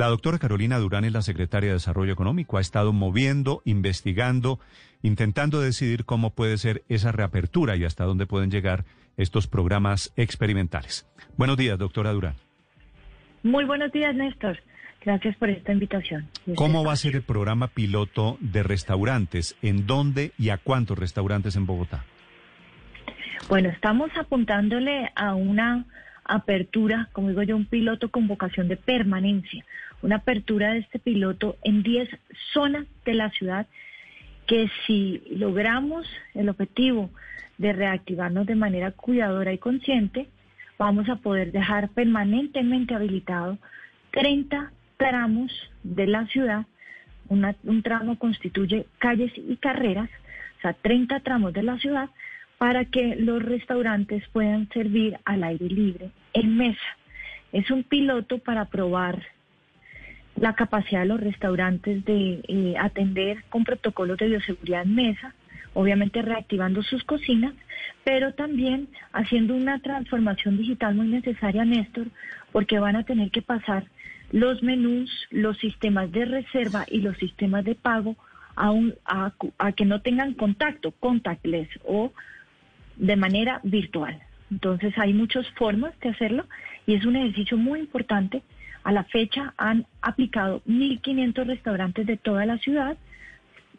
La doctora Carolina Durán es la secretaria de Desarrollo Económico. Ha estado moviendo, investigando, intentando decidir cómo puede ser esa reapertura y hasta dónde pueden llegar estos programas experimentales. Buenos días, doctora Durán. Muy buenos días, Néstor. Gracias por esta invitación. ¿Cómo va a ser el programa piloto de restaurantes? ¿En dónde y a cuántos restaurantes en Bogotá? Bueno, estamos apuntándole a una apertura, como digo yo, un piloto con vocación de permanencia, una apertura de este piloto en 10 zonas de la ciudad que si logramos el objetivo de reactivarnos de manera cuidadora y consciente, vamos a poder dejar permanentemente habilitado 30 tramos de la ciudad. un tramo constituye calles y carreras, o sea, 30 tramos de la ciudad para que los restaurantes puedan servir al aire libre en mesa. Es un piloto para probar la capacidad de los restaurantes de eh, atender con protocolos de bioseguridad en mesa, obviamente reactivando sus cocinas, pero también haciendo una transformación digital muy necesaria, Néstor, porque van a tener que pasar los menús, los sistemas de reserva y los sistemas de pago a, a, a que no tengan contacto, contactless o de manera virtual. Entonces hay muchas formas de hacerlo y es un ejercicio muy importante. A la fecha han aplicado 1.500 restaurantes de toda la ciudad,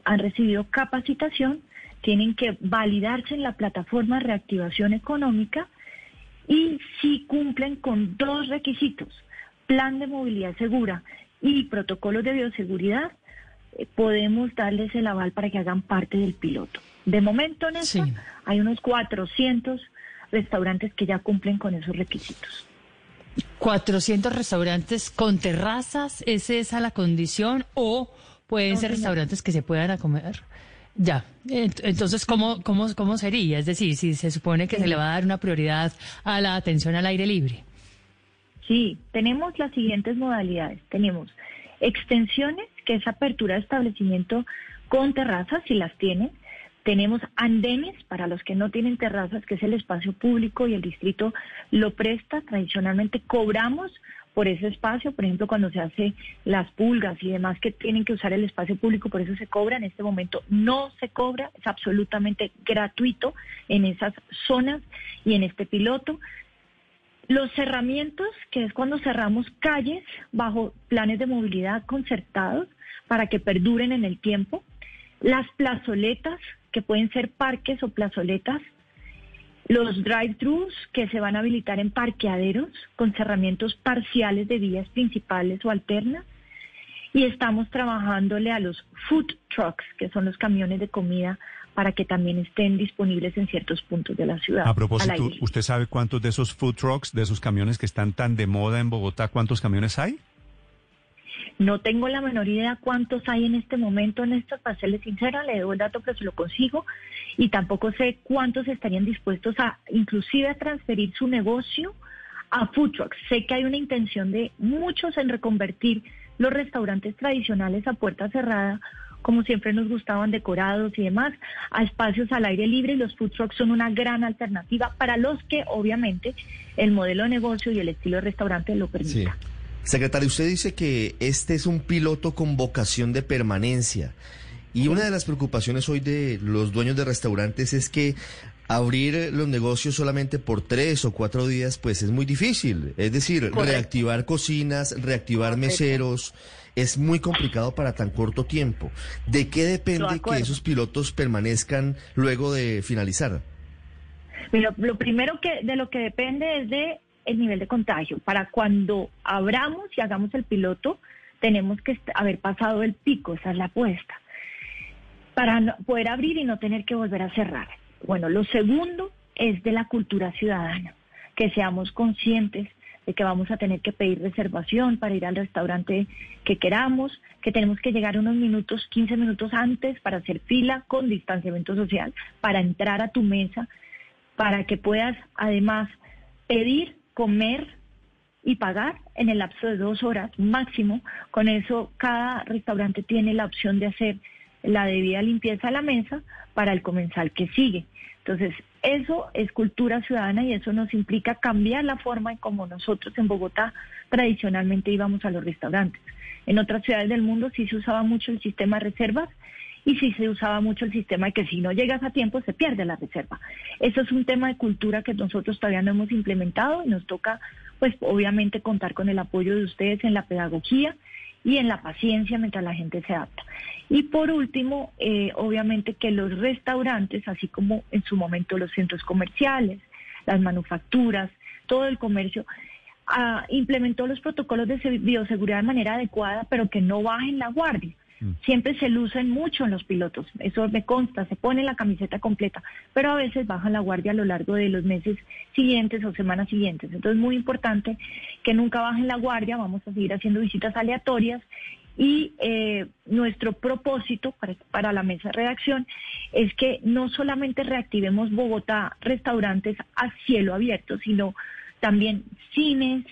han recibido capacitación, tienen que validarse en la plataforma de reactivación económica y si cumplen con dos requisitos, plan de movilidad segura y protocolos de bioseguridad, eh, podemos darles el aval para que hagan parte del piloto. De momento, Néstor, hay unos 400 restaurantes que ya cumplen con esos requisitos. 400 restaurantes con terrazas, ¿es esa la condición? ¿O pueden ser restaurantes que se puedan comer? Ya, entonces, ¿cómo, cómo, ¿cómo sería? Es decir, si se supone que se le va a dar una prioridad a la atención al aire libre. Sí, tenemos las siguientes modalidades. Tenemos extensiones, que es apertura de establecimiento con terrazas, si las tienen. Tenemos andenes para los que no tienen terrazas, que es el espacio público y el distrito lo presta. Tradicionalmente cobramos por ese espacio, por ejemplo, cuando se hace las pulgas y demás que tienen que usar el espacio público, por eso se cobra. En este momento no se cobra, es absolutamente gratuito en esas zonas y en este piloto. Los cerramientos, que es cuando cerramos calles bajo planes de movilidad concertados para que perduren en el tiempo. Las plazoletas, que pueden ser parques o plazoletas, los drive-thrus que se van a habilitar en parqueaderos con cerramientos parciales de vías principales o alternas. Y estamos trabajándole a los food trucks, que son los camiones de comida, para que también estén disponibles en ciertos puntos de la ciudad. A propósito, ¿usted sabe cuántos de esos food trucks, de esos camiones que están tan de moda en Bogotá, cuántos camiones hay? No tengo la menor idea cuántos hay en este momento, Néstor, para serle sincera, le debo el dato, pero se lo consigo. Y tampoco sé cuántos estarían dispuestos a, inclusive, a transferir su negocio a food trucks. Sé que hay una intención de muchos en reconvertir los restaurantes tradicionales a puerta cerrada, como siempre nos gustaban, decorados y demás, a espacios al aire libre y los food trucks son una gran alternativa para los que, obviamente, el modelo de negocio y el estilo de restaurante lo permita. Secretario, usted dice que este es un piloto con vocación de permanencia. Y una de las preocupaciones hoy de los dueños de restaurantes es que abrir los negocios solamente por tres o cuatro días, pues es muy difícil. Es decir, reactivar cocinas, reactivar meseros, es muy complicado para tan corto tiempo. ¿De qué depende que esos pilotos permanezcan luego de finalizar? lo primero que de lo que depende es de el nivel de contagio. Para cuando abramos y hagamos el piloto, tenemos que haber pasado el pico, esa es la apuesta, para poder abrir y no tener que volver a cerrar. Bueno, lo segundo es de la cultura ciudadana, que seamos conscientes de que vamos a tener que pedir reservación para ir al restaurante que queramos, que tenemos que llegar unos minutos, 15 minutos antes para hacer fila con distanciamiento social, para entrar a tu mesa, para que puedas además pedir comer y pagar en el lapso de dos horas máximo. Con eso, cada restaurante tiene la opción de hacer la debida limpieza a la mesa para el comensal que sigue. Entonces, eso es cultura ciudadana y eso nos implica cambiar la forma en cómo nosotros en Bogotá tradicionalmente íbamos a los restaurantes. En otras ciudades del mundo sí se usaba mucho el sistema de reservas y sí se usaba mucho el sistema de que si no llegas a tiempo se pierde la reserva. Eso es un tema de cultura que nosotros todavía no hemos implementado y nos toca, pues obviamente, contar con el apoyo de ustedes en la pedagogía y en la paciencia mientras la gente se adapta. Y por último, eh, obviamente que los restaurantes, así como en su momento los centros comerciales, las manufacturas, todo el comercio, ah, implementó los protocolos de bioseguridad de manera adecuada, pero que no bajen la guardia. Mm. Siempre se lucen mucho en los pilotos, eso me consta, se pone la camiseta completa, pero a veces bajan la guardia a lo largo de los meses siguientes o semanas siguientes. Entonces es muy importante que nunca bajen la guardia, vamos a seguir haciendo visitas aleatorias y eh, nuestro propósito para, para, la mesa de redacción es que no solamente reactivemos Bogotá restaurantes a cielo abierto, sino también cines,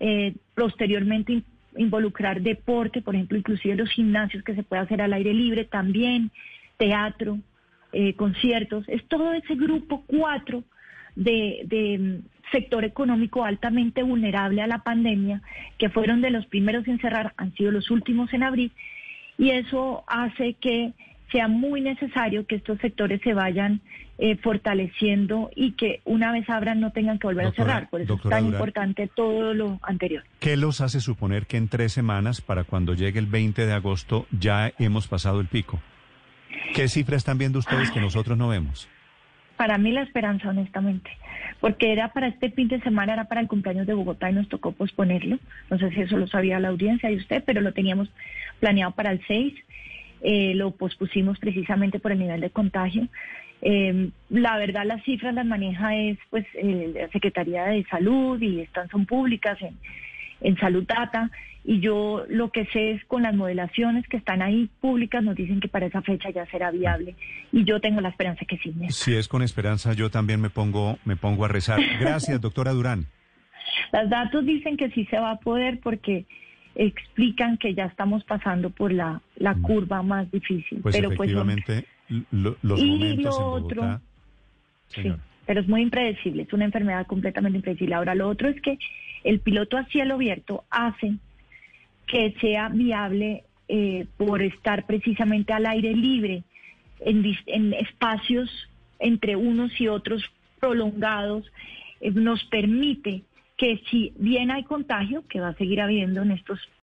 eh, posteriormente involucrar deporte, por ejemplo, inclusive los gimnasios que se puede hacer al aire libre, también teatro, eh, conciertos, es todo ese grupo cuatro de, de, mm, sector económico altamente vulnerable a la pandemia, que fueron de los primeros en cerrar, han sido los últimos en abrir, y eso hace que sea muy necesario que estos sectores se vayan eh, fortaleciendo y que una vez abran no tengan que volver a cerrar. Por eso es tan importante todo lo anterior. ¿Qué los hace suponer que en tres semanas, para cuando llegue el 20 de agosto, ya hemos pasado el pico? ¿Qué cifras están viendo ustedes que nosotros no vemos? Para mí la esperanza, honestamente, porque era para este fin de semana, era para el cumpleaños de Bogotá y nos tocó posponerlo. No sé si eso lo sabía la audiencia y usted, pero lo teníamos planeado para el 6 eh, lo pospusimos precisamente por el nivel de contagio. Eh, la verdad, las cifras las maneja es pues eh, la Secretaría de Salud y están son públicas en, en Salud Data y yo lo que sé es con las modelaciones que están ahí públicas nos dicen que para esa fecha ya será viable y yo tengo la esperanza que sí. Si es con esperanza, yo también me pongo me pongo a rezar. Gracias, doctora Durán. Los datos dicen que sí se va a poder porque explican que ya estamos pasando por la, la mm. curva más difícil. Pues pero pues, efectivamente, los y lo otro, sí, pero es muy impredecible, es una enfermedad completamente impredecible. Ahora, lo otro es que el piloto a cielo abierto hace que sea viable eh, por estar precisamente al aire libre, en, en espacios entre unos y otros prolongados, eh, nos permite que si bien hay contagio, que va a seguir habiendo en estos